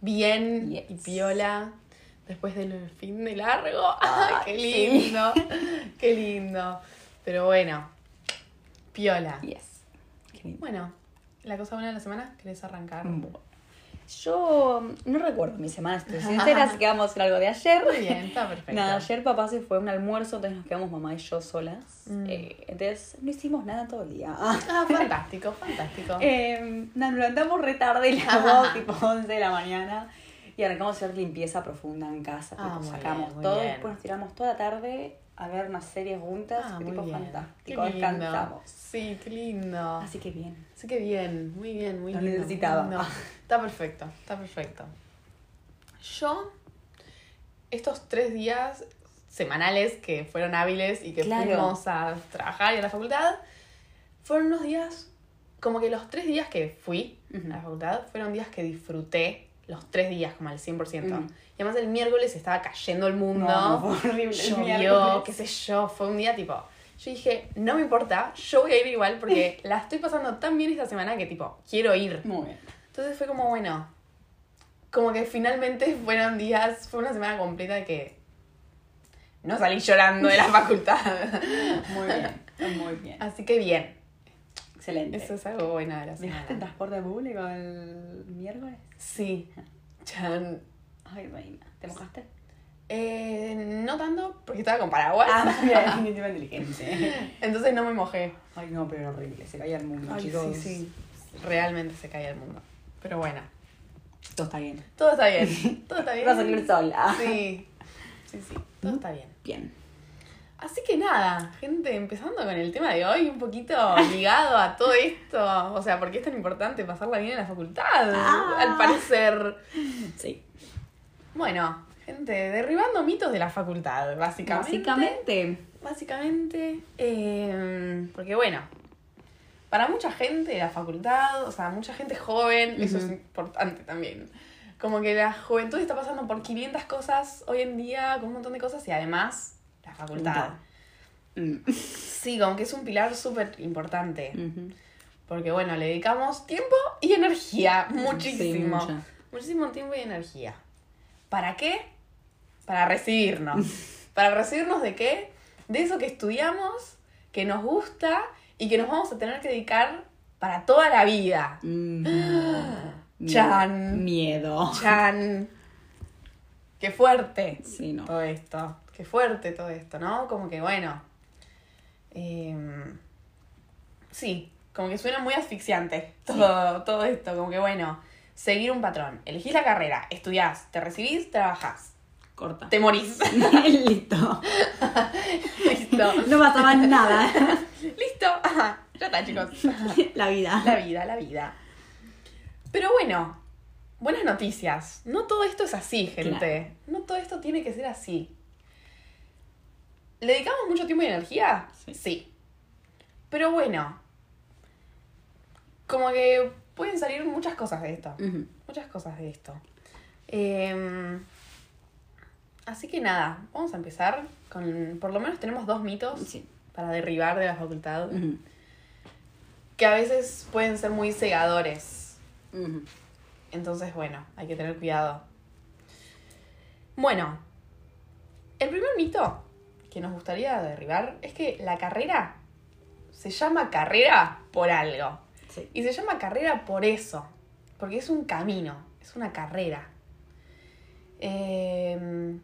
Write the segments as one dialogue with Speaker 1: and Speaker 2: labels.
Speaker 1: bien
Speaker 2: Yes.
Speaker 1: y piola. Después del fin de largo. ¡Ay, qué
Speaker 2: sí.
Speaker 1: lindo! ¡Qué lindo! Pero bueno, piola.
Speaker 2: Yes. Qué lindo.
Speaker 1: Bueno, la cosa buena de la semana, ¿querés arrancar?
Speaker 2: Bueno. Yo no recuerdo mi semana, estoy sincera, así que vamos a hacer algo de ayer.
Speaker 1: Muy bien, está perfecto.
Speaker 2: Nada, ayer papá se fue a un almuerzo, entonces nos quedamos mamá y yo solas.
Speaker 1: Mm.
Speaker 2: Eh, entonces no hicimos nada todo el día.
Speaker 1: Ah, fantástico, fantástico.
Speaker 2: Eh, nada, nos levantamos re tarde, las tipo 11 de la mañana. Y arrancamos a hacer limpieza profunda en casa.
Speaker 1: Ah,
Speaker 2: sacamos
Speaker 1: bien,
Speaker 2: todo,
Speaker 1: bien.
Speaker 2: después nos tiramos toda la tarde a ver unas series juntas.
Speaker 1: Ah,
Speaker 2: que tipo
Speaker 1: bien.
Speaker 2: fantástico,
Speaker 1: Qué lindo.
Speaker 2: descansamos.
Speaker 1: Sí, qué lindo.
Speaker 2: Así que bien.
Speaker 1: Así que bien, muy bien, muy
Speaker 2: Lo
Speaker 1: lindo,
Speaker 2: necesitaba.
Speaker 1: lindo. Está perfecto, está perfecto. Yo, estos tres días semanales que fueron hábiles y que
Speaker 2: Claro.
Speaker 1: fuimos a trabajar y a la facultad, fueron unos días, como que los tres días que fui a la facultad, fueron días que disfruté los tres días como al 100%.
Speaker 2: Ujú.
Speaker 1: Y además el miércoles estaba cayendo el mundo.
Speaker 2: No, horrible
Speaker 1: llovió, qué sé yo, fue un día tipo. Yo dije, no me importa, yo voy a ir igual porque la estoy pasando tan bien esta semana que tipo, quiero ir.
Speaker 2: Muy bien.
Speaker 1: Entonces fue como, bueno, como que finalmente fueron días, fue una semana completa de que no salí llorando de la facultad.
Speaker 2: Muy bien. Muy bien.
Speaker 1: Así que bien,
Speaker 2: Excelente.
Speaker 1: eso es algo bueno de la
Speaker 2: ¿Viajaste en
Speaker 1: semana.
Speaker 2: transporte público el miércoles?
Speaker 1: Sí, Chan.
Speaker 2: Ay, reina. ¿Te mojaste?
Speaker 1: Eh, no tanto porque estaba con paraguas.
Speaker 2: Ah, muy bien, definitivamente inteligente.
Speaker 1: Entonces no me mojé.
Speaker 2: Ay, no, pero horrible. Se caía el mundo,
Speaker 1: Ay,
Speaker 2: chicos.
Speaker 1: sí, sí. Realmente se caía el mundo. Pero bueno,
Speaker 2: Todo está bien.
Speaker 1: todo está bien. Todo está bien.
Speaker 2: Va a salir sola.
Speaker 1: Sí, sí, sí. Todo está bien.
Speaker 2: Bien.
Speaker 1: Así que nada, gente, empezando con el tema de hoy, un poquito ligado a todo esto. O sea, ¿por qué es tan importante pasarla bien en la facultad?
Speaker 2: Ah.
Speaker 1: Al parecer.
Speaker 2: Sí.
Speaker 1: Bueno, gente, derribando mitos de la facultad, básicamente.
Speaker 2: Básicamente.
Speaker 1: Básicamente, eh, porque bueno, para mucha gente la facultad, o sea, mucha gente joven, eso es importante también. Como que la juventud está pasando por 500 cosas hoy en día, con un montón de cosas, y además la facultad.
Speaker 2: Mm.
Speaker 1: Sí, como que es un pilar súper importante. Porque bueno, le dedicamos tiempo y energía, muchísimo.
Speaker 2: Sí,
Speaker 1: muchísimo tiempo y energía. ¿Para qué? Para recibirnos. ¿Para recibirnos de qué? De eso que estudiamos, que nos gusta y que nos vamos a tener que dedicar para toda la vida.
Speaker 2: Mm.
Speaker 1: Chan.
Speaker 2: Miedo.
Speaker 1: Chan. Qué fuerte
Speaker 2: Sí, no.
Speaker 1: todo esto. Qué fuerte todo esto, ¿no? Como que bueno. em, sí, como que suena muy asfixiante todo, todo esto. Como que bueno, seguir un patrón. Elegís la carrera, estudiás, te recibís, trabajás.
Speaker 2: Corta.
Speaker 1: Te morís.
Speaker 2: Listo.
Speaker 1: Listo.
Speaker 2: No pasaba nada.
Speaker 1: Listo. Ajá, ya está, chicos.
Speaker 2: La vida.
Speaker 1: La vida, la vida. Pero bueno, buenas noticias. No todo esto es así, gente. No todo esto tiene que ser así. ¿Le dedicamos mucho tiempo y energía?
Speaker 2: Sí.
Speaker 1: Pero bueno, como que pueden salir muchas cosas de esto. Muchas cosas de esto. Em, así que nada, vamos a empezar con... Por lo menos tenemos dos mitos
Speaker 2: Sí.
Speaker 1: para derribar de la facultad. Que a veces pueden ser muy cegadores. Entonces, bueno, hay que tener cuidado. Bueno, el primer mito que nos gustaría derribar es que la carrera se llama carrera por algo.
Speaker 2: Sí.
Speaker 1: Y se llama carrera por eso, porque es un camino, es una carrera. Eh,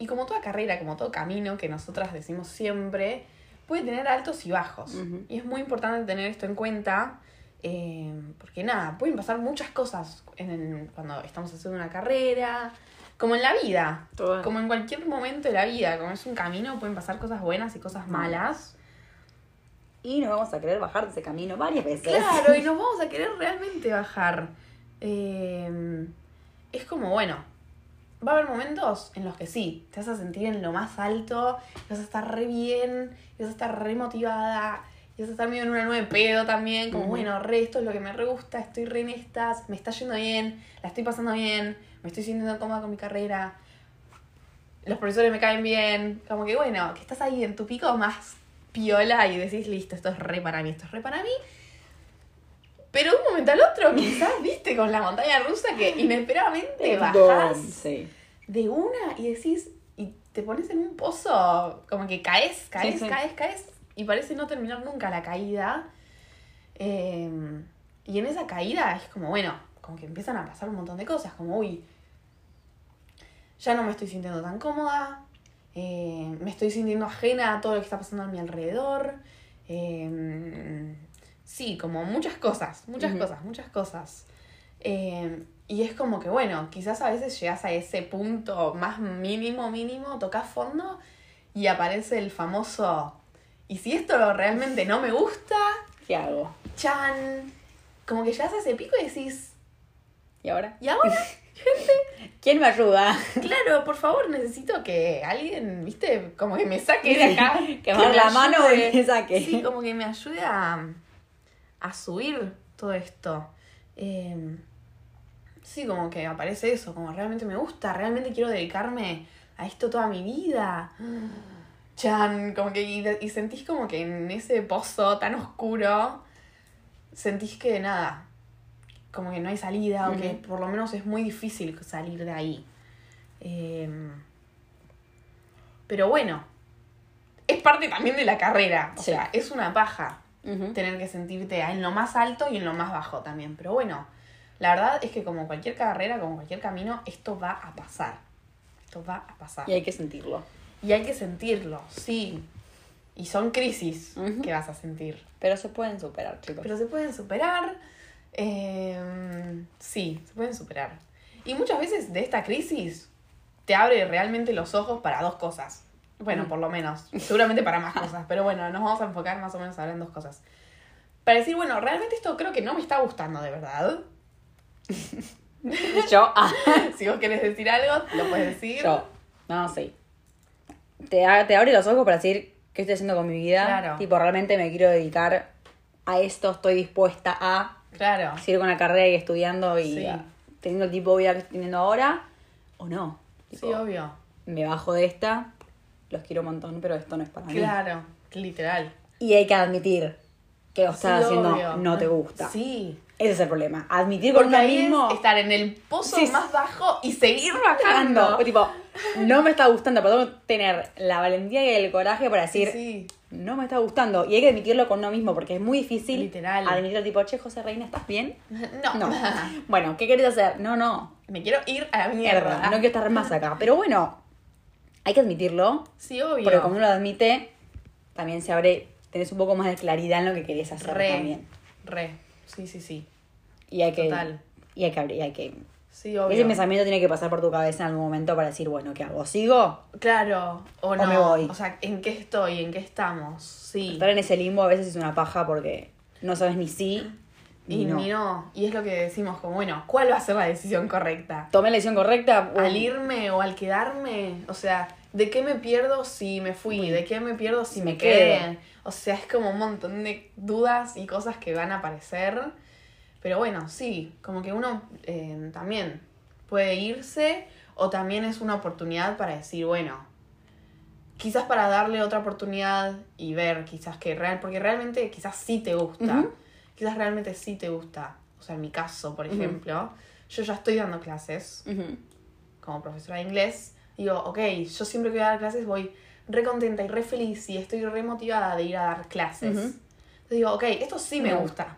Speaker 1: y como toda carrera, como todo camino que nosotras decimos siempre, puede tener altos y bajos. Y es muy importante tener esto en cuenta, eh, porque nada, pueden pasar muchas cosas en el- cuando estamos haciendo una carrera, como en la vida,
Speaker 2: Todas.
Speaker 1: como en cualquier momento de la vida, como es un camino, pueden pasar cosas buenas y cosas malas.
Speaker 2: Y nos vamos a querer bajar de ese camino varias veces.
Speaker 1: Claro, y nos vamos a querer realmente bajar. Eh, es como, bueno, va a haber momentos en los que sí, te vas a sentir en lo más alto, vas a estar re bien, vas a estar re motivada, vas a estar medio en una nube de pedo también, como
Speaker 2: Ujú.
Speaker 1: bueno, re, esto es lo que me re gusta, estoy re en estas, me está yendo bien, la estoy pasando bien, me estoy sintiendo cómoda con mi carrera, los profesores me caen bien, como que bueno, que estás ahí en tu pico más piola y decís, listo, esto es re para mí, esto es re para mí. Pero de un momento al otro, quizás, viste, con la montaña rusa que inesperadamente bajás
Speaker 2: Sí.
Speaker 1: de una y decís, y te pones en un pozo, como que caes, caes,
Speaker 2: Sí, sí.
Speaker 1: caes, caes, y parece no terminar nunca la caída. Eh, y en esa caída es como, bueno, como que empiezan a pasar un montón de cosas, como, uy, ya no me estoy sintiendo tan cómoda, eh, me estoy sintiendo ajena a todo lo que está pasando a mi alrededor. eh, sí, como muchas cosas, muchas
Speaker 2: Ujú.
Speaker 1: cosas, muchas cosas. Eh, y es como que, bueno, quizás a veces llegas a ese punto más mínimo, mínimo, tocas fondo y aparece el famoso, y si esto realmente no me gusta,
Speaker 2: ¿Qué hago?
Speaker 1: chan, como que llegas a ese pico y decís,
Speaker 2: ¿Y ahora?
Speaker 1: ¿y ahora?
Speaker 2: ¿Quién me ayuda?
Speaker 1: Claro, por favor, necesito que alguien, viste, como que me saque de acá.
Speaker 2: Que me la mano y me saque.
Speaker 1: Sí, como que me ayude a, a subir todo esto. Eh, sí, como que aparece eso, como realmente me gusta, realmente quiero dedicarme a esto toda mi vida. Chan, como que y, y sentís como que en ese pozo tan oscuro, sentís que nada, como que no hay salida o que por lo menos es muy difícil salir de ahí. Eh, pero bueno, es parte también de la carrera, o
Speaker 2: Sí.
Speaker 1: sea, es una paja tener que sentirte en lo más alto y en lo más bajo también. Pero bueno, la verdad es que como cualquier carrera, como cualquier camino, esto va a pasar. Esto va a pasar.
Speaker 2: Y hay que sentirlo.
Speaker 1: Y hay que sentirlo, sí. Y son crisis que vas a sentir.
Speaker 2: Pero se pueden superar, chicos.
Speaker 1: Pero se pueden superar. Eh, sí, se pueden superar. Y muchas veces de esta crisis te abre realmente los ojos para dos cosas. Bueno,
Speaker 2: Mm.
Speaker 1: por lo menos. Seguramente para más cosas. Pero bueno, nos vamos a enfocar más o menos ahora en dos cosas. Para decir, bueno, realmente esto creo que no me está gustando de verdad.
Speaker 2: Yo, ah,
Speaker 1: Si vos querés decir algo, lo puedes decir.
Speaker 2: yo. No, sí. Te, te abre los ojos para decir qué estoy haciendo con mi vida.
Speaker 1: Claro.
Speaker 2: Tipo, realmente me quiero dedicar a esto, estoy dispuesta a
Speaker 1: Claro.
Speaker 2: seguir con la carrera y estudiando y
Speaker 1: Sí.
Speaker 2: teniendo el tipo de vida que estoy teniendo ahora. O no. Tipo,
Speaker 1: Sí, obvio.
Speaker 2: me bajo de esta, los quiero un montón, pero esto no es para mí.
Speaker 1: Claro, literal.
Speaker 2: Y hay que admitir que lo estás
Speaker 1: Sí,
Speaker 2: haciendo
Speaker 1: obvio.
Speaker 2: no te gusta.
Speaker 1: Sí.
Speaker 2: Ese es el problema. Admitir con uno mismo.
Speaker 1: es estar en el pozo
Speaker 2: Sí,
Speaker 1: más bajo y seguir
Speaker 2: bajando. O tipo, no me está gustando, pero tengo que tener la valentía y el coraje para decir,
Speaker 1: Sí,
Speaker 2: no me está gustando. Y hay que admitirlo con uno mismo, porque es muy difícil
Speaker 1: Literal.
Speaker 2: admitirlo tipo, che, José Reina, ¿estás bien?
Speaker 1: No.
Speaker 2: No. bueno, ¿qué querés hacer? No, no.
Speaker 1: Me quiero ir a la
Speaker 2: Mierda,
Speaker 1: mierda.
Speaker 2: no quiero estar más acá. Pero bueno, hay que admitirlo,
Speaker 1: Sí, obvio.
Speaker 2: porque como uno lo admite, también se abre, tenés un poco más de claridad en lo que querés hacer
Speaker 1: Re.
Speaker 2: también.
Speaker 1: Re. Sí, sí, sí.
Speaker 2: Y hay que.
Speaker 1: Total.
Speaker 2: Y hay que abrir, y hay que.
Speaker 1: Sí, obvio.
Speaker 2: Ese pensamiento tiene que pasar por tu cabeza en algún momento para decir, bueno, ¿qué hago? ¿Sigo?
Speaker 1: Claro, o no.
Speaker 2: me voy.
Speaker 1: O sea, ¿en qué estoy? ¿En qué estamos? Sí.
Speaker 2: Estar en ese limbo a veces es una paja porque no sabes ni sí ni
Speaker 1: Y
Speaker 2: no.
Speaker 1: ni no. Y es lo que decimos, como, bueno, ¿cuál va a ser la decisión correcta?
Speaker 2: ¿Tomé la decisión correcta?
Speaker 1: ¿Al irme o al quedarme? O sea, ¿de qué me pierdo si me fui?
Speaker 2: Uy.
Speaker 1: ¿De qué me pierdo si
Speaker 2: Me
Speaker 1: me,
Speaker 2: quedo.
Speaker 1: quedé? O sea, es como un montón de dudas y cosas que van a aparecer. Pero bueno, sí, como que uno eh, también puede irse o también es una oportunidad para decir, bueno, quizás para darle otra oportunidad y ver quizás que real, porque realmente quizás sí te gusta, quizás realmente sí te gusta. O sea, en mi caso, por ejemplo, yo ya estoy dando clases como profesora de inglés, digo, ok, yo siempre que voy a dar clases voy re contenta y re feliz y estoy re motivada de ir a dar clases. Entonces digo, ok, esto sí me
Speaker 2: Me
Speaker 1: gusta.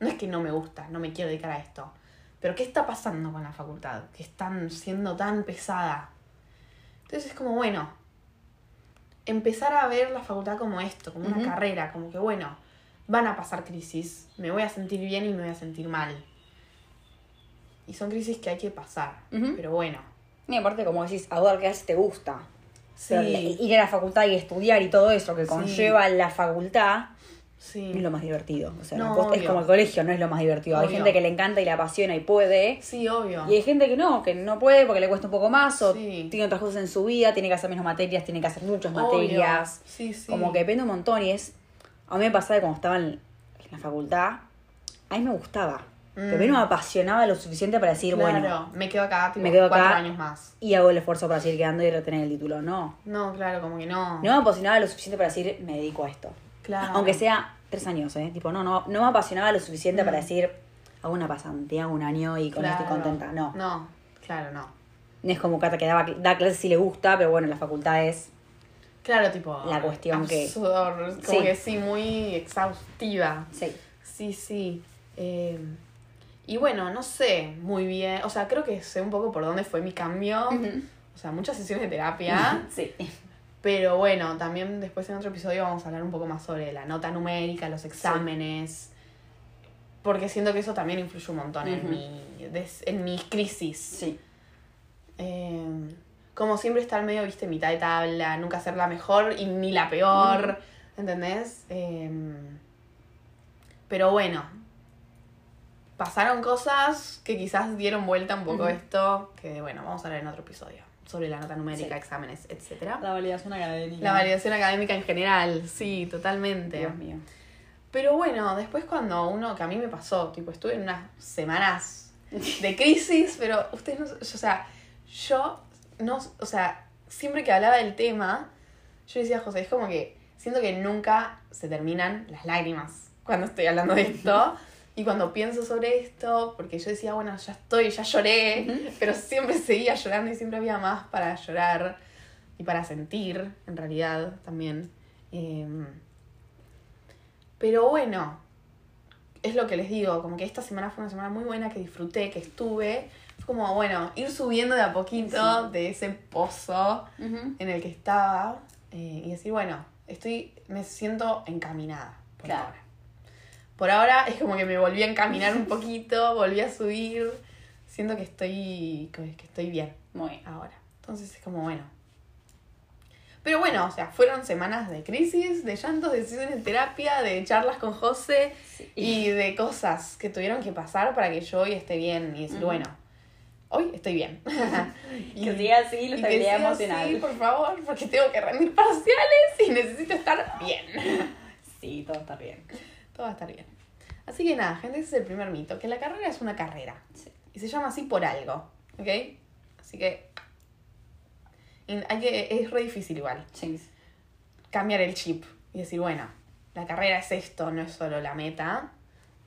Speaker 1: No es que no me gusta, no me quiero dedicar a esto. Pero ¿qué está pasando con la facultad? Que están siendo tan pesada. Entonces es como, bueno, empezar a ver la facultad como esto, como una carrera, como que, bueno, van a pasar crisis, me voy a sentir bien y me voy a sentir mal. Y son crisis que hay que pasar, pero bueno.
Speaker 2: Y aparte, como decís, a dar clases te gusta.
Speaker 1: Sí,
Speaker 2: ir a la facultad y estudiar y todo eso que
Speaker 1: Sí.
Speaker 2: conlleva la facultad,
Speaker 1: Sí.
Speaker 2: es lo más divertido. O sea,
Speaker 1: No,
Speaker 2: es como el colegio, no es lo más divertido. Hay gente que le encanta y le apasiona y puede.
Speaker 1: Sí, obvio.
Speaker 2: Y hay gente que no, que no puede porque le cuesta un poco más o
Speaker 1: Sí.
Speaker 2: tiene otras cosas en su vida, tiene que hacer menos materias, tiene que hacer muchas
Speaker 1: Obvio.
Speaker 2: materias.
Speaker 1: Sí, sí.
Speaker 2: Como que depende un montón y es... A mí me pasaba cuando estaba en, en la facultad, a mí me gustaba. Pero a mí no me apasionaba lo suficiente para decir,
Speaker 1: Mm. Claro,
Speaker 2: bueno,
Speaker 1: me quedo acá tipo,
Speaker 2: me quedo acá.
Speaker 1: cuatro años más.
Speaker 2: y hago el esfuerzo para seguir quedando y retener el título. No.
Speaker 1: No, claro, como que no.
Speaker 2: No me apasionaba lo suficiente para decir, me dedico a esto.
Speaker 1: Claro.
Speaker 2: Aunque sea tres años, ¿eh? Tipo, no, no, no me apasionaba lo suficiente
Speaker 1: Mm.
Speaker 2: para decir, hago una pasantía un año y con esto estoy
Speaker 1: Claro.
Speaker 2: contenta. No.
Speaker 1: No, claro, no.
Speaker 2: No es como Cata que daba, da clases si le gusta, pero bueno, la facultad es.
Speaker 1: Claro, tipo.
Speaker 2: La cuestión que-
Speaker 1: absurdo, Como
Speaker 2: Sí.
Speaker 1: que sí, muy exhaustiva.
Speaker 2: Sí.
Speaker 1: Sí, sí. Eh, y bueno, no sé muy bien. O sea, creo que sé un poco por dónde fue mi cambio. O sea, muchas sesiones de terapia.
Speaker 2: Sí.
Speaker 1: Pero bueno, también después en otro episodio vamos a hablar un poco más sobre la nota numérica, los exámenes. Porque siento que eso también influye un montón en, mi, des- en mi crisis.
Speaker 2: Sí.
Speaker 1: Eh, como siempre estar medio, viste, mitad de tabla, nunca ser la mejor y ni la peor, ¿entendés? Eh, pero bueno, pasaron cosas que quizás dieron vuelta un poco
Speaker 2: Ujú.
Speaker 1: esto, que bueno, vamos a hablar en otro episodio, sobre la nota numérica,
Speaker 2: Sí.
Speaker 1: exámenes, etcétera.
Speaker 2: La validación académica.
Speaker 1: La validación académica en general, sí, totalmente.
Speaker 2: Dios mío.
Speaker 1: Pero bueno, después cuando uno, que a mí me pasó, tipo, estuve en unas semanas de crisis, pero ustedes no, o sea, yo no, o sea, siempre que hablaba del tema, yo decía, José, es como que siento que nunca se terminan las lágrimas cuando estoy hablando de esto. Y cuando pienso sobre esto, porque yo decía, bueno, ya estoy, ya lloré, pero siempre seguía llorando y siempre había más para llorar y para sentir, en realidad, también. Em, pero bueno, es lo que les digo, como que esta semana fue una semana muy buena que disfruté, que estuve. Fue como, bueno, ir subiendo de a poquito de ese pozo en el que estaba eh, y decir, bueno, estoy, me siento encaminada por
Speaker 2: Claro.
Speaker 1: ahora. Por ahora es como que me volví a encaminar un poquito, volví a subir, siento que estoy, que estoy bien
Speaker 2: Muy bien.
Speaker 1: ahora. Entonces es como, bueno. Pero bueno, o sea, fueron semanas de crisis, de llantos, de sesiones de terapia, de charlas con José
Speaker 2: Sí.
Speaker 1: y de cosas que tuvieron que pasar para que yo hoy esté bien y decir,
Speaker 2: Ujú.
Speaker 1: bueno, hoy estoy bien.
Speaker 2: Que siga así
Speaker 1: y que
Speaker 2: estabilidad emocional.
Speaker 1: así, por favor, porque tengo que rendir parciales y necesito estar bien.
Speaker 2: Sí, todo está bien.
Speaker 1: Todo va a estar bien. Así que nada, gente, ese es el primer mito, que la carrera es una carrera.
Speaker 2: Sí.
Speaker 1: Y se llama así por algo, ¿ok? Así que, hay que es re difícil igual
Speaker 2: Sí.
Speaker 1: cambiar el chip y decir, bueno, la carrera es esto, no es solo la meta.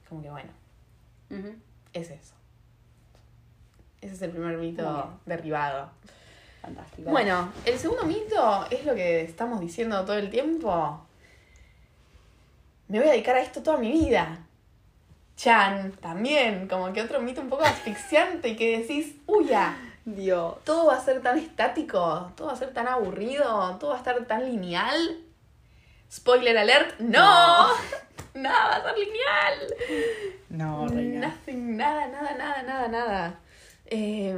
Speaker 1: Como que bueno, es eso. Ese es el primer mito derribado.
Speaker 2: Fantástico.
Speaker 1: Bueno, el segundo mito es lo que estamos diciendo todo el tiempo. Me voy a dedicar a esto toda mi vida. Chan, también, como que otro mito un poco asfixiante que decís, uy, ya,
Speaker 2: Dios.
Speaker 1: todo va a ser tan estático, todo va a ser tan aburrido, todo va a estar tan lineal. Spoiler alert, no, nada va a ser lineal.
Speaker 2: No, reina.
Speaker 1: Nothing, nada, nada, nada, nada, nada. Eh,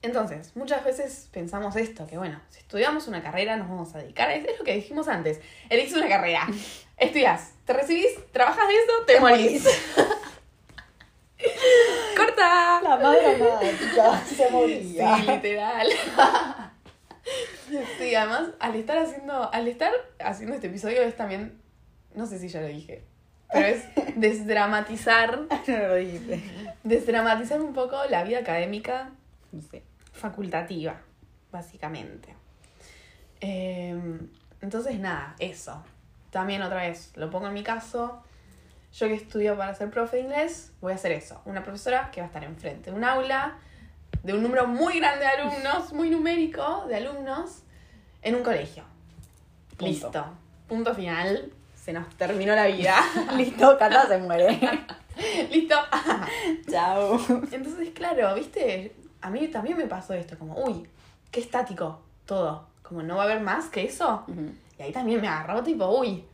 Speaker 1: entonces, muchas veces pensamos esto, que bueno, si estudiamos una carrera nos vamos a dedicar a eso. Es lo que dijimos antes. Elegís una carrera, estudias, te recibís, trabajas de eso, te,
Speaker 2: Te
Speaker 1: morís. ¡Corta!
Speaker 2: La madre dramática se moría.
Speaker 1: Sí, literal. Sí, además, al estar haciendo, al estar haciendo este episodio es también, no sé si ya lo dije, pero es desdramatizar,
Speaker 2: No lo dijiste.
Speaker 1: desdramatizar un poco la vida académica
Speaker 2: No sé.
Speaker 1: facultativa, básicamente. Eh, entonces, nada, eso. También otra vez, lo pongo en mi caso. Yo que estudio para ser profe de inglés, voy a hacer eso. Una profesora que va a estar enfrente de un aula de un número muy grande de alumnos, muy numérico de alumnos, en un colegio.
Speaker 2: Punto.
Speaker 1: Listo. Punto final. Se nos terminó la vida.
Speaker 2: Listo, Cata se muere.
Speaker 1: Listo.
Speaker 2: Chao.
Speaker 1: Entonces, claro, viste, a mí también me pasó esto, como, uy, qué estático todo. Como no va a haber más que eso. Y ahí también me agarró tipo, uy,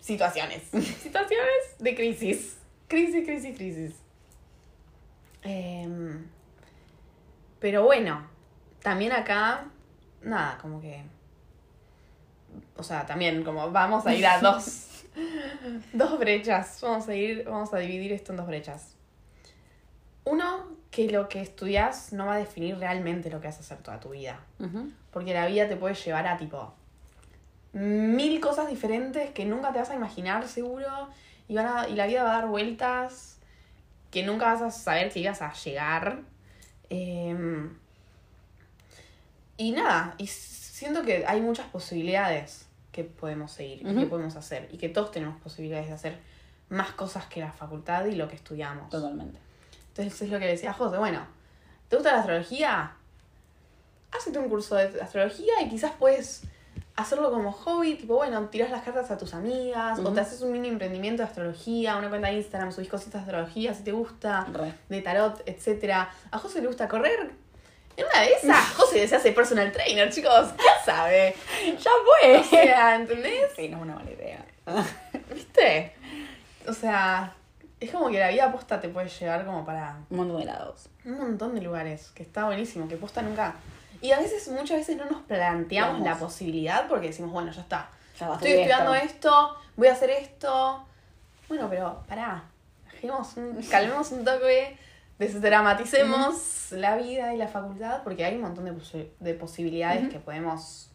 Speaker 1: situaciones. situaciones de crisis. Crisis, crisis, crisis. Em, pero bueno, también acá, nada, como que o sea, también como vamos a ir a dos, dos brechas. Vamos a ir, vamos a dividir esto en dos brechas. Uno, que lo que estudias no va a definir realmente lo que vas a hacer toda tu vida. Porque la vida te puede llevar a tipo mil cosas diferentes que nunca te vas a imaginar seguro. Y, van a- y la vida va a dar vueltas que nunca vas a saber que ibas a llegar. Em, y nada, y siento que hay muchas posibilidades que podemos seguir y que podemos hacer. Y que todos tenemos posibilidades de hacer más cosas que la facultad y lo que estudiamos.
Speaker 2: Totalmente.
Speaker 1: Entonces es lo que le decía a José, bueno, ¿te gusta la astrología? Hacete un curso de astrología y quizás puedes hacerlo como hobby, tipo, bueno, tiras las cartas a tus amigas, o te haces un mini emprendimiento de astrología, una cuenta de Instagram, subís cositas de astrología si te gusta,
Speaker 2: Re.
Speaker 1: de tarot, etcétera. ¿A José le gusta correr? En una de esas, José se hace personal trainer, chicos, ¿qué sabe?
Speaker 2: ¡Ya fue!
Speaker 1: O sea, ¿entendés?
Speaker 2: Sí, no es una mala idea.
Speaker 1: ¿Viste? O sea, es como que la vida posta te puede llevar como para
Speaker 2: Un montón de lados.
Speaker 1: un montón de lugares, que está buenísimo, que posta nunca. Y a veces, muchas veces no nos planteamos
Speaker 2: Vamos.
Speaker 1: la posibilidad porque decimos, bueno, ya está.
Speaker 2: Ya
Speaker 1: Estoy estudiando
Speaker 2: esto.
Speaker 1: esto, voy a hacer esto. Bueno, pero pará, un- calmemos un toque, desdramaticemos la vida y la facultad porque hay un montón de, posi- de posibilidades que podemos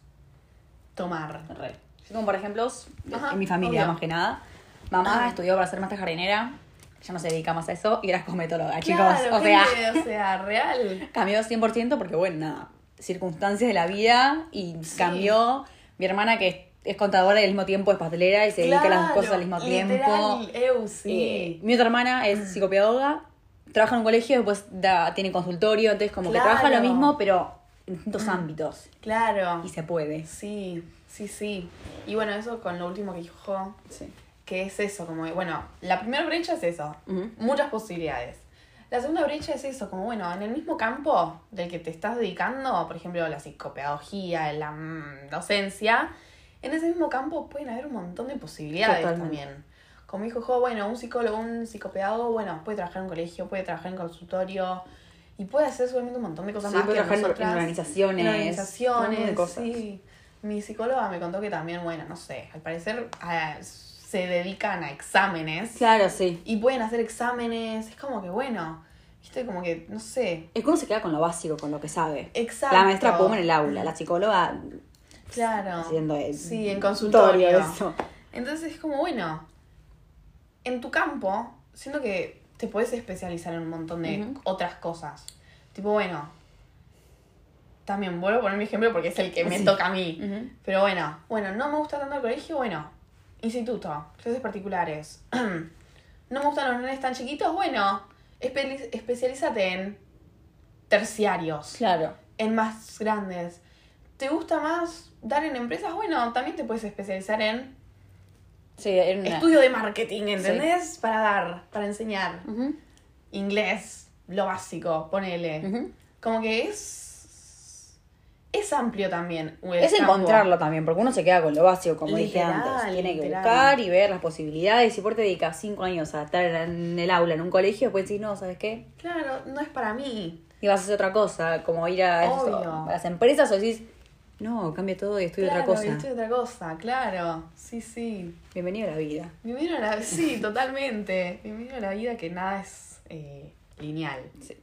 Speaker 1: tomar.
Speaker 2: Re. Yo como por ejemplo,
Speaker 1: Ajá,
Speaker 2: en mi familia
Speaker 1: obvio.
Speaker 2: más que nada, mamá
Speaker 1: Ah.
Speaker 2: estudió para ser maestra jardinera, ya no se dedica más a eso, y era cosmetóloga, chicos. O sea,
Speaker 1: o sea, real.
Speaker 2: cambió 100% porque, bueno, nada, circunstancias de la vida y
Speaker 1: Sí.
Speaker 2: cambió. Mi hermana que es, es contadora y al mismo tiempo es pastelera y se dedica a las cosas al mismo tiempo.
Speaker 1: literal, Eu,
Speaker 2: Eh,
Speaker 1: sí.
Speaker 2: mi otra hermana es psicopedagoga, trabaja en un colegio, después da, tiene consultorio, entonces como
Speaker 1: Claro.
Speaker 2: que trabaja lo mismo, pero en distintos ámbitos.
Speaker 1: Claro.
Speaker 2: Y se puede.
Speaker 1: Sí, sí, sí. Y bueno, eso con lo último que dijo,
Speaker 2: Sí.
Speaker 1: Que es eso, como, bueno, la primera brecha es eso, muchas posibilidades. La segunda brecha es eso, como, bueno, en el mismo campo del que te estás dedicando, por ejemplo, la psicopedagogía, la mm, docencia, en ese mismo campo pueden haber un montón de posibilidades
Speaker 2: Totalmente.
Speaker 1: también. Como dijo Jo, bueno, un psicólogo, un psicopedagogo, bueno, puede trabajar en un colegio, puede trabajar en consultorio y puede hacer seguramente un montón de cosas
Speaker 2: Sí,
Speaker 1: más
Speaker 2: puede
Speaker 1: que
Speaker 2: trabajar en- organizaciones,
Speaker 1: En organizaciones,
Speaker 2: de cosas.
Speaker 1: sí. Mi psicóloga me contó que también, bueno, no sé, al parecer ah, se dedican a exámenes
Speaker 2: Claro, sí.
Speaker 1: y pueden hacer exámenes. Es como que, bueno, viste, como que, no sé.
Speaker 2: Es que uno se queda con lo básico, con lo que sabe.
Speaker 1: Exacto.
Speaker 2: La maestra pum en el aula, la psicóloga
Speaker 1: Claro.
Speaker 2: haciendo el
Speaker 1: Sí, en consultorio.
Speaker 2: eso.
Speaker 1: Entonces es como, bueno, en tu campo, siento que te puedes especializar en un montón de otras cosas. Tipo, bueno, también vuelvo a poner mi ejemplo porque es el que me
Speaker 2: Sí.
Speaker 1: toca a mí. Pero bueno, bueno, no me gusta tanto el colegio, bueno, instituto, clases particulares. no me gustan los nenes tan chiquitos, bueno, espe- especialízate en terciarios,
Speaker 2: Claro.
Speaker 1: en más grandes. ¿Te gusta más dar en empresas? Bueno, también te puedes especializar en
Speaker 2: Sí, una...
Speaker 1: estudio de marketing, ¿entendés? Para dar, para enseñar inglés, lo básico, ponele. Como que es... Es amplio también.
Speaker 2: Es
Speaker 1: campo.
Speaker 2: encontrarlo también, porque uno se queda con lo básico, como dije antes. Tiene que
Speaker 1: literal.
Speaker 2: buscar y ver las posibilidades. Si por te dedicas cinco años a estar en el aula, en un colegio, después decir, no, ¿sabes qué?
Speaker 1: Claro, no es para mí.
Speaker 2: Y vas a hacer otra cosa, como ir a, eso,
Speaker 1: Obvio.
Speaker 2: a las empresas o decís, no, cambia todo y estudio
Speaker 1: claro,
Speaker 2: otra cosa.
Speaker 1: y estudio otra cosa, claro. Sí, sí.
Speaker 2: Bienvenido a la vida.
Speaker 1: Bienvenido a la... Sí, totalmente. Bienvenido a la vida que nada es eh, lineal.
Speaker 2: Sí.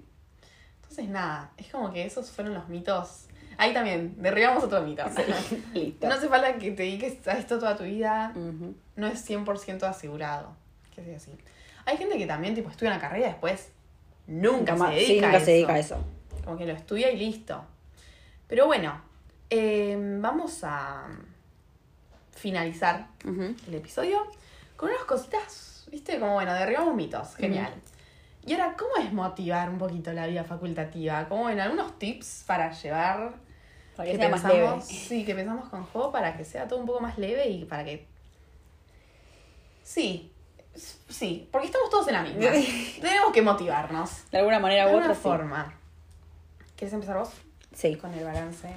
Speaker 1: Entonces, nada, es como que esos fueron los mitos. Ahí también, derribamos otro mito.
Speaker 2: Listo.
Speaker 1: No hace falta que te dediques a esto toda tu vida. No es 100% asegurado. Que sea así. Hay gente que también, tipo, estudia una carrera y después nunca
Speaker 2: Nunca
Speaker 1: se dedica
Speaker 2: sí,
Speaker 1: a
Speaker 2: nunca
Speaker 1: eso.
Speaker 2: se dedica a eso.
Speaker 1: Como que lo estudia y listo. Pero bueno, eh, vamos a finalizar el episodio con unas cositas, ¿viste? Como bueno, derribamos mitos, genial. Y ahora, ¿cómo es motivar un poquito la vida facultativa? Como bueno, algunos tips para llevar
Speaker 2: Para que
Speaker 1: que
Speaker 2: sea más
Speaker 1: pensamos,
Speaker 2: leve.
Speaker 1: sí, que pensamos con juego para que sea todo un poco más leve y para que Sí, sí, porque estamos todos en la misma. Tenemos que motivarnos
Speaker 2: De alguna manera
Speaker 1: de
Speaker 2: u otra sí.
Speaker 1: forma. ¿Quieres empezar vos
Speaker 2: Sí.
Speaker 1: con el balance?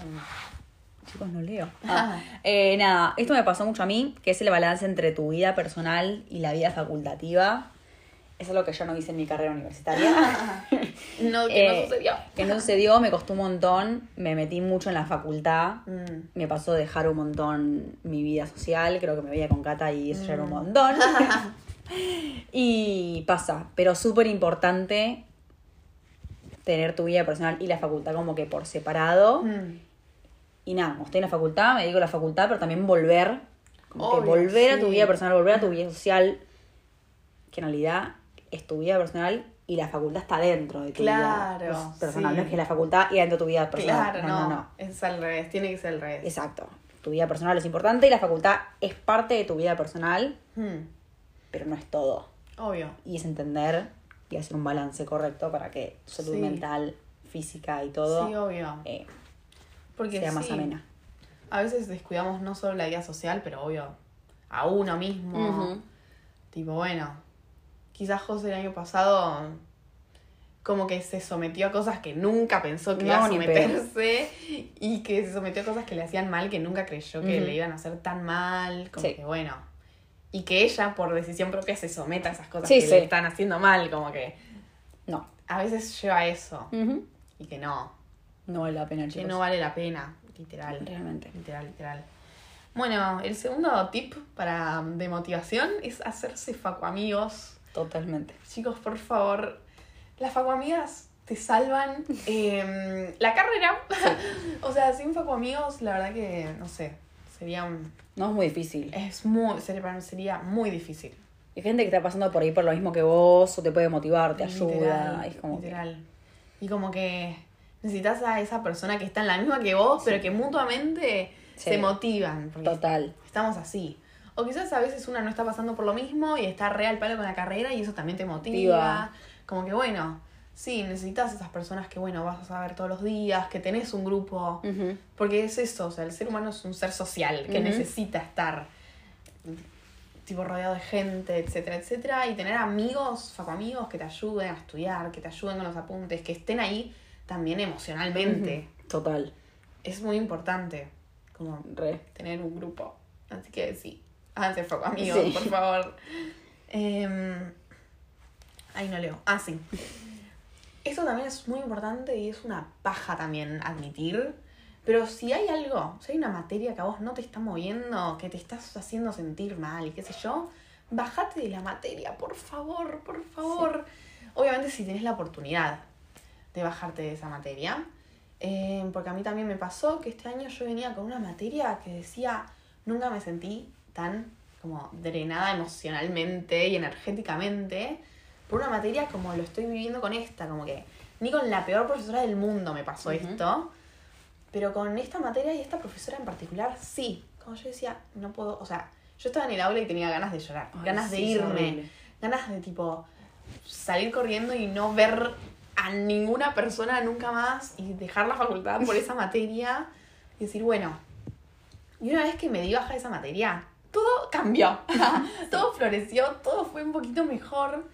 Speaker 2: Chicos, no leo.
Speaker 1: Ah.
Speaker 2: Ah. Eh, nada, esto me pasó mucho a mí, que es el balance entre tu vida personal y la vida facultativa. Eso es lo que yo no hice en mi carrera universitaria.
Speaker 1: No, que no
Speaker 2: Eh,
Speaker 1: sucedió.
Speaker 2: Que no sucedió, me costó un montón, me metí mucho en la facultad,
Speaker 1: Mm.
Speaker 2: me pasó dejar un montón mi vida social, creo que me veía con Cata y eso ya era un
Speaker 1: Mm.
Speaker 2: montón. y pasa, pero súper importante tener tu vida personal y la facultad como que por separado.
Speaker 1: Mm.
Speaker 2: Y nada, estoy en la facultad, me dedico a la facultad, pero también volver, como que volver a tu vida personal, volver a tu vida social, que en realidad es tu vida personal y la facultad está dentro de tu
Speaker 1: Claro,
Speaker 2: vida personal.
Speaker 1: sí.
Speaker 2: No es que la facultad y dentro de tu vida personal.
Speaker 1: Claro,
Speaker 2: no,
Speaker 1: no,
Speaker 2: no.
Speaker 1: Es al revés, tiene que ser al revés.
Speaker 2: Exacto. Tu vida personal es importante y la facultad es parte de tu vida personal,
Speaker 1: Mm.
Speaker 2: pero no es todo.
Speaker 1: Obvio.
Speaker 2: Y es entender y hacer un balance correcto para que tu salud
Speaker 1: Sí.
Speaker 2: mental, física y todo
Speaker 1: Sí, obvio.
Speaker 2: eh,
Speaker 1: Porque
Speaker 2: sea más amena.
Speaker 1: A veces descuidamos no solo la vida social, pero obvio, a uno mismo. Tipo, bueno, quizás José el año pasado como que se sometió a cosas que nunca pensó que
Speaker 2: No,
Speaker 1: iba a someterse y que se sometió a cosas que le hacían mal que nunca creyó que le iban a hacer tan mal, como
Speaker 2: Sí.
Speaker 1: que bueno. Y que ella por decisión propia se someta a esas cosas
Speaker 2: Sí,
Speaker 1: que
Speaker 2: sí.
Speaker 1: le están haciendo mal, como que
Speaker 2: No.
Speaker 1: a veces lleva eso y que no,
Speaker 2: No vale la pena,
Speaker 1: que
Speaker 2: chicos.
Speaker 1: no vale la pena, literal.
Speaker 2: Realmente.
Speaker 1: Literal, literal. Bueno, el segundo tip para de motivación es hacerse facuamigos.
Speaker 2: Totalmente.
Speaker 1: Chicos, por favor, las facuamigas te salvan eh, la carrera. o sea, sin facuamigos, la verdad que, no sé, sería un-
Speaker 2: No es muy difícil.
Speaker 1: es muy, sería, muy difícil.
Speaker 2: Hay gente que está pasando por ahí por lo mismo que vos, o te puede motivar, te ayuda.
Speaker 1: Literal,
Speaker 2: es como que-
Speaker 1: literal. Y como que necesitas a esa persona que está en la misma que vos, pero que mutuamente
Speaker 2: Sí.
Speaker 1: se motivan.
Speaker 2: Total.
Speaker 1: estamos así. O quizás a veces una no está pasando por lo mismo y está real palo con la carrera y eso también te motiva. Como que bueno, sí, necesitas esas personas que bueno, vas a ver todos los días, que tenés un grupo. Porque es eso, o sea, el ser humano es un ser social que necesita estar tipo rodeado de gente, etcétera, etcétera, y tener amigos, amigos que te ayuden a estudiar, que te ayuden con los apuntes, que estén ahí también emocionalmente.
Speaker 2: Total.
Speaker 1: Es muy importante como
Speaker 2: Re.
Speaker 1: tener un grupo. Así que sí, háganse foco, amigos,
Speaker 2: Sí.
Speaker 1: por favor. Em, ahí no leo. Ah, sí. Esto también es muy importante y es una paja también admitir. Pero si hay algo, si hay una materia que a vos no te está moviendo, que te estás haciendo sentir mal y qué sé yo, bajate de la materia, por favor, por favor. Obviamente si tenés la oportunidad de bajarte de esa materia. Eh, porque a mí también me pasó que este año yo venía con una materia que decía, nunca me sentí tan como drenada emocionalmente y energéticamente por una materia como lo estoy viviendo con esta, como que ni con la peor profesora del mundo me pasó esto, pero con esta materia y esta profesora en particular sí, como yo decía, no puedo, o sea, yo estaba en el aula y tenía ganas de llorar,
Speaker 2: Ay,
Speaker 1: ganas de
Speaker 2: sí,
Speaker 1: irme, ganas de tipo salir corriendo y no ver a ninguna persona nunca más y dejar la facultad por esa materia y decir, bueno, y una vez que me di baja de esa materia, todo cambió, todo floreció, todo fue un poquito mejor,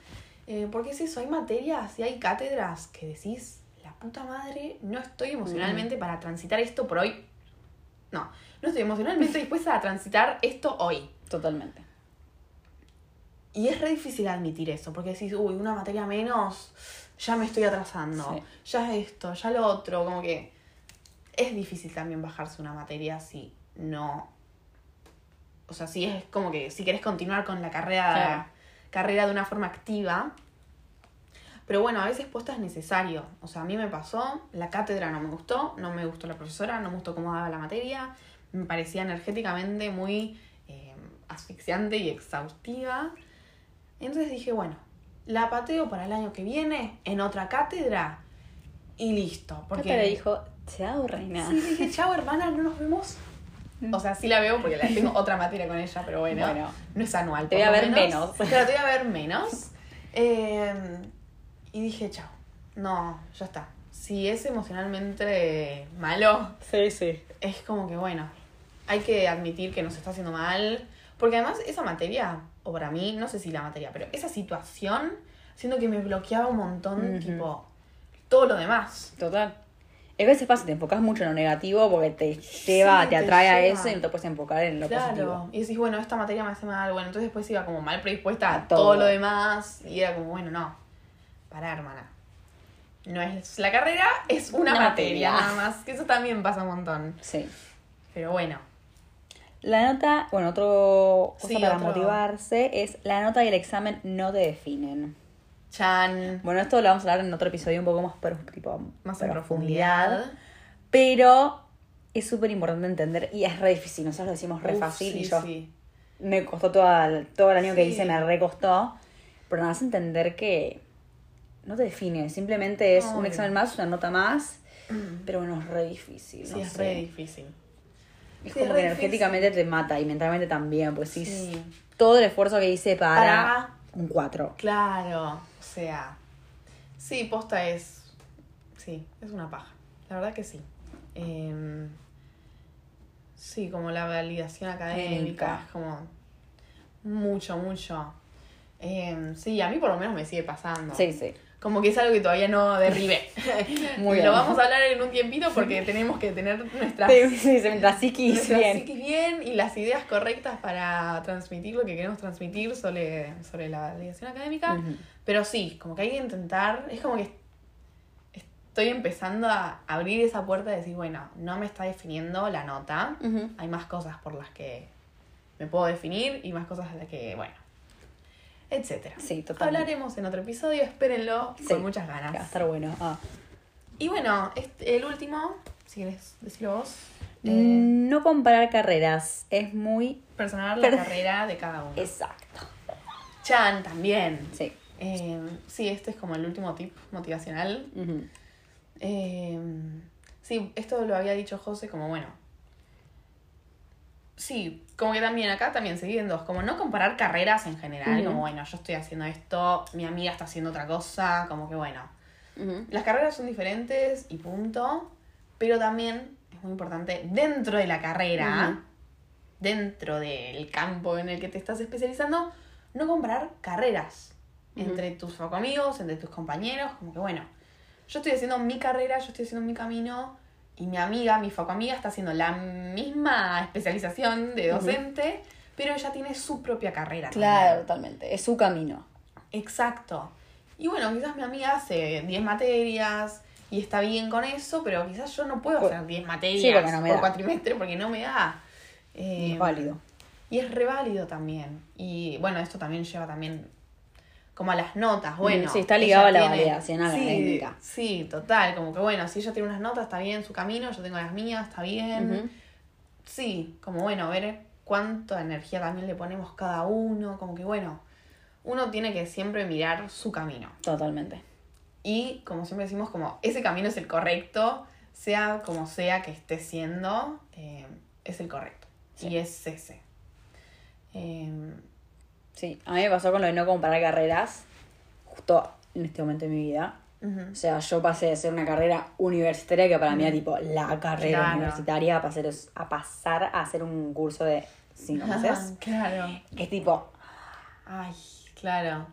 Speaker 1: Eh, porque es eso, hay materias y hay cátedras que decís, la puta madre, no estoy emocionalmente para transitar esto por hoy. No, no estoy emocionalmente dispuesta a transitar esto hoy.
Speaker 2: Totalmente.
Speaker 1: Y es re difícil admitir eso, porque decís, uy, una materia menos, ya me estoy atrasando,
Speaker 2: Sí.
Speaker 1: ya esto, ya lo otro, como que es difícil también bajarse una materia si no... O sea, si es como que si querés continuar con la carrera,
Speaker 2: Claro.
Speaker 1: carrera de una forma activa. Pero bueno, a veces posta es necesario. O sea, a mí me pasó, la cátedra no me gustó, no me gustó la profesora, no me gustó cómo daba la materia, me parecía energéticamente muy eh, asfixiante y exhaustiva. Entonces dije, bueno, la pateo para el año que viene en otra cátedra y listo. Porque
Speaker 2: dijo, chao, reina.
Speaker 1: Sí, dije, chao hermana, no nos vemos. O sea, sí la veo porque la tengo otra materia con ella, pero bueno,
Speaker 2: Bueno.
Speaker 1: no es anual.
Speaker 2: Te voy a ver menos.
Speaker 1: Claro, te voy a ver menos. Eh, y dije, chao. No, ya está. Si es emocionalmente malo,
Speaker 2: Sí, sí.
Speaker 1: es como que bueno, hay que admitir que nos está haciendo mal. Porque además esa materia, o para mí, no sé si la materia, pero esa situación, siento que me bloqueaba un montón,
Speaker 2: Ujú.
Speaker 1: tipo, todo lo demás.
Speaker 2: Total. A veces pasa, te enfocas mucho en lo negativo porque te lleva,
Speaker 1: Sí,
Speaker 2: te
Speaker 1: te
Speaker 2: atrae a eso y no te puedes enfocar en lo
Speaker 1: Claro,
Speaker 2: positivo.
Speaker 1: y decís, bueno, esta materia me hace mal, bueno, entonces después iba como mal predispuesta a
Speaker 2: A todo.
Speaker 1: todo. lo demás, y era como, bueno, no, pará, hermana. no es la carrera, es una,
Speaker 2: Una
Speaker 1: materia,
Speaker 2: materia.
Speaker 1: nada más. Que eso también pasa un montón.
Speaker 2: Sí.
Speaker 1: Pero bueno.
Speaker 2: La nota, bueno, otro cosa
Speaker 1: Sí,
Speaker 2: para
Speaker 1: otro.
Speaker 2: motivarse es la nota y el examen no te definen.
Speaker 1: Chan.
Speaker 2: Bueno, esto lo vamos a hablar en otro episodio un poco más, pro- tipo,
Speaker 1: Más en profundidad.
Speaker 2: Pero es súper importante entender y es re difícil. Nosotros lo decimos re
Speaker 1: Uf,
Speaker 2: fácil
Speaker 1: sí,
Speaker 2: y yo
Speaker 1: sí.
Speaker 2: me costó toda el- todo el año que hice, me recostó. Pero nada más entender que no te define, simplemente es un examen más, una nota más. Pero bueno, es re difícil.
Speaker 1: Sí, es
Speaker 2: sé.
Speaker 1: re difícil.
Speaker 2: Es como que energéticamente te mata y mentalmente también, pues sí.
Speaker 1: Sí.
Speaker 2: Todo el esfuerzo que hice para
Speaker 1: Para-
Speaker 2: un 4.
Speaker 1: Claro, o sea, sí, posta es, sí, es una paja, la verdad que sí. Em, sí, como la validación académica, es como mucho, mucho. Em, sí, a mí por lo menos me sigue pasando.
Speaker 2: Sí, sí.
Speaker 1: Como que es algo que todavía no derribé.
Speaker 2: Muy
Speaker 1: Lo
Speaker 2: bien.
Speaker 1: vamos a hablar en un tiempito porque tenemos que tener nuestras
Speaker 2: Sí, sí, sí, mientras psiquis
Speaker 1: nuestra
Speaker 2: bien.
Speaker 1: psiquis bien y las ideas correctas para transmitir lo que queremos transmitir sobre, sobre la validación académica. Pero sí, como que hay que intentar, es como que estoy empezando a abrir esa puerta de decir, bueno, no me está definiendo la nota, hay más cosas por las que me puedo definir y más cosas de las que, bueno, etcétera.
Speaker 2: Sí, totalmente.
Speaker 1: Hablaremos en otro episodio, espérenlo
Speaker 2: Sí,
Speaker 1: con muchas
Speaker 2: que Va a
Speaker 1: ganas.
Speaker 2: estar bueno. Ah.
Speaker 1: Y bueno, este, el último, si querés decirlo vos, eh,
Speaker 2: Mm, No comparar carreras. Es muy
Speaker 1: personal la
Speaker 2: per-
Speaker 1: carrera de cada uno.
Speaker 2: exacto.
Speaker 1: Chan también.
Speaker 2: Sí.
Speaker 1: Eh, sí, este es como el último tip motivacional. Eh, sí, esto lo había dicho José como bueno. Sí, como que también acá también se dividen dos, como no comparar carreras en general, como bueno, yo estoy haciendo esto, mi amiga está haciendo otra cosa, como que bueno. Las carreras son diferentes y punto, pero también es muy importante dentro de la carrera, dentro del campo en el que te estás especializando, no comparar carreras entre tus amigos, entre tus compañeros, como que bueno, yo estoy haciendo mi carrera, yo estoy haciendo mi camino y mi amiga, mi foco amiga está haciendo la misma especialización de docente, pero ella tiene su propia carrera.
Speaker 2: Claro,
Speaker 1: también.
Speaker 2: totalmente. Es su camino.
Speaker 1: Exacto. Y bueno, quizás mi amiga hace 10 materias y está bien con eso, pero quizás yo no puedo
Speaker 2: Por-
Speaker 1: hacer 10 materias
Speaker 2: Sí, porque no me
Speaker 1: por
Speaker 2: da.
Speaker 1: cuatrimestre porque no me da. Eh,
Speaker 2: Y es válido.
Speaker 1: Y es re válido también. Y bueno, esto también lleva también como a las notas. Bueno,
Speaker 2: sí, está ligado a la validación
Speaker 1: sí,
Speaker 2: académica.
Speaker 1: Sí, total. Como que bueno, si ella tiene unas notas, está bien su camino, yo tengo las mías, está bien. Sí, como bueno, ver cuánta energía también le ponemos cada uno. Como que bueno, uno tiene que siempre mirar su camino.
Speaker 2: Totalmente.
Speaker 1: Y como siempre decimos, como ese camino es el correcto, sea como sea que esté siendo, eh, es el correcto.
Speaker 2: Sí.
Speaker 1: Y es ese. Eh,
Speaker 2: Sí, a mí me pasó con lo de no comparar carreras, justo en este momento de mi vida. O sea, yo pasé de ser una carrera universitaria que para mí era tipo la carrera
Speaker 1: Claro.
Speaker 2: universitaria a pasar, a pasar a hacer un curso de cinco meses.
Speaker 1: claro.
Speaker 2: que es tipo,
Speaker 1: Ay, claro.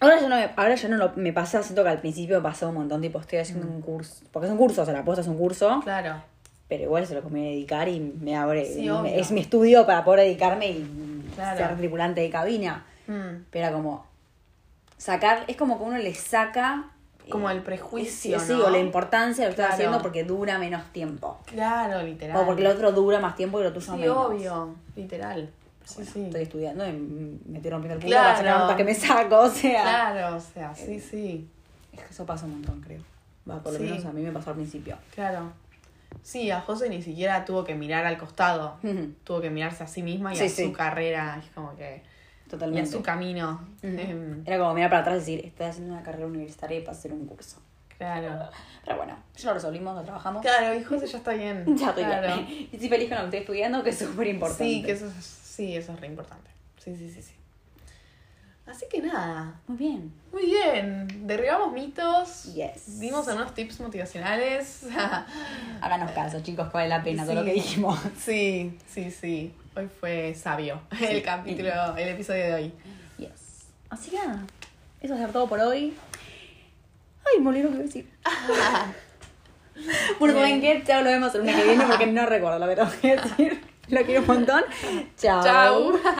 Speaker 2: ahora ya no me, ahora ya no lo- me pasa, siento que al principio me pasó un montón, tipo, estoy haciendo un curso, porque es un curso, o sea, la aposta es un curso,
Speaker 1: Claro.
Speaker 2: pero igual se lo que me dedicar y me abre,
Speaker 1: Sí,
Speaker 2: me-
Speaker 1: obvio.
Speaker 2: es mi estudio para poder dedicarme y
Speaker 1: Claro.
Speaker 2: ser tripulante de cabina.
Speaker 1: Mm,
Speaker 2: Pero era como sacar, es como que uno le saca
Speaker 1: Como
Speaker 2: eh,
Speaker 1: el prejuicio,
Speaker 2: sí,
Speaker 1: ¿no?
Speaker 2: o la importancia de lo que estás
Speaker 1: Claro.
Speaker 2: haciendo porque dura menos tiempo.
Speaker 1: Claro, literal.
Speaker 2: O porque el otro dura más tiempo y lo tuyo
Speaker 1: Sí,
Speaker 2: menos.
Speaker 1: obvio, literal. Sí,
Speaker 2: Bueno,
Speaker 1: sí.
Speaker 2: Estoy estudiando y me estoy rompiendo el culo
Speaker 1: Claro.
Speaker 2: para sacar notas que me saco, o sea.
Speaker 1: Claro, o sea, sí, sí.
Speaker 2: Es que eso pasa un montón, creo. Va, por lo
Speaker 1: Sí.
Speaker 2: menos a mí me pasó al principio.
Speaker 1: Claro. Sí, a José ni siquiera tuvo que mirar al costado. Tuvo que mirarse a sí misma y
Speaker 2: Sí,
Speaker 1: a
Speaker 2: sí.
Speaker 1: su carrera. Es como que. Y a
Speaker 2: Totalmente.
Speaker 1: su camino. Em,
Speaker 2: Era como mirar para atrás y decir, estoy haciendo una carrera universitaria y para hacer un curso.
Speaker 1: claro.
Speaker 2: Pero bueno, ya lo resolvimos, lo trabajamos.
Speaker 1: Claro, y José ya está bien.
Speaker 2: Ya estoy
Speaker 1: claro.
Speaker 2: bien. Y estoy feliz con lo que estoy estudiando, que es súper importante.
Speaker 1: Sí, que eso es, sí, eso es re importante. Sí, sí, sí, sí. Así que nada.
Speaker 2: Muy bien.
Speaker 1: Muy bien. Derribamos mitos.
Speaker 2: Yes.
Speaker 1: Dimos algunos tips motivacionales.
Speaker 2: Háganos caso, chicos, que vale la pena todo lo que dijimos.
Speaker 1: sí, sí, sí. Hoy fue sabio
Speaker 2: Sí.
Speaker 1: el capítulo, el episodio de hoy.
Speaker 2: Yes. Así que nada, eso va a ser todo por hoy. Ay, me olvidé lo que decir. bueno, ¿saben qué? Chao, lo vemos el lunes que viene porque no recuerdo lo que tengo que decir. Lo quiero un montón. Chao.
Speaker 1: Chau.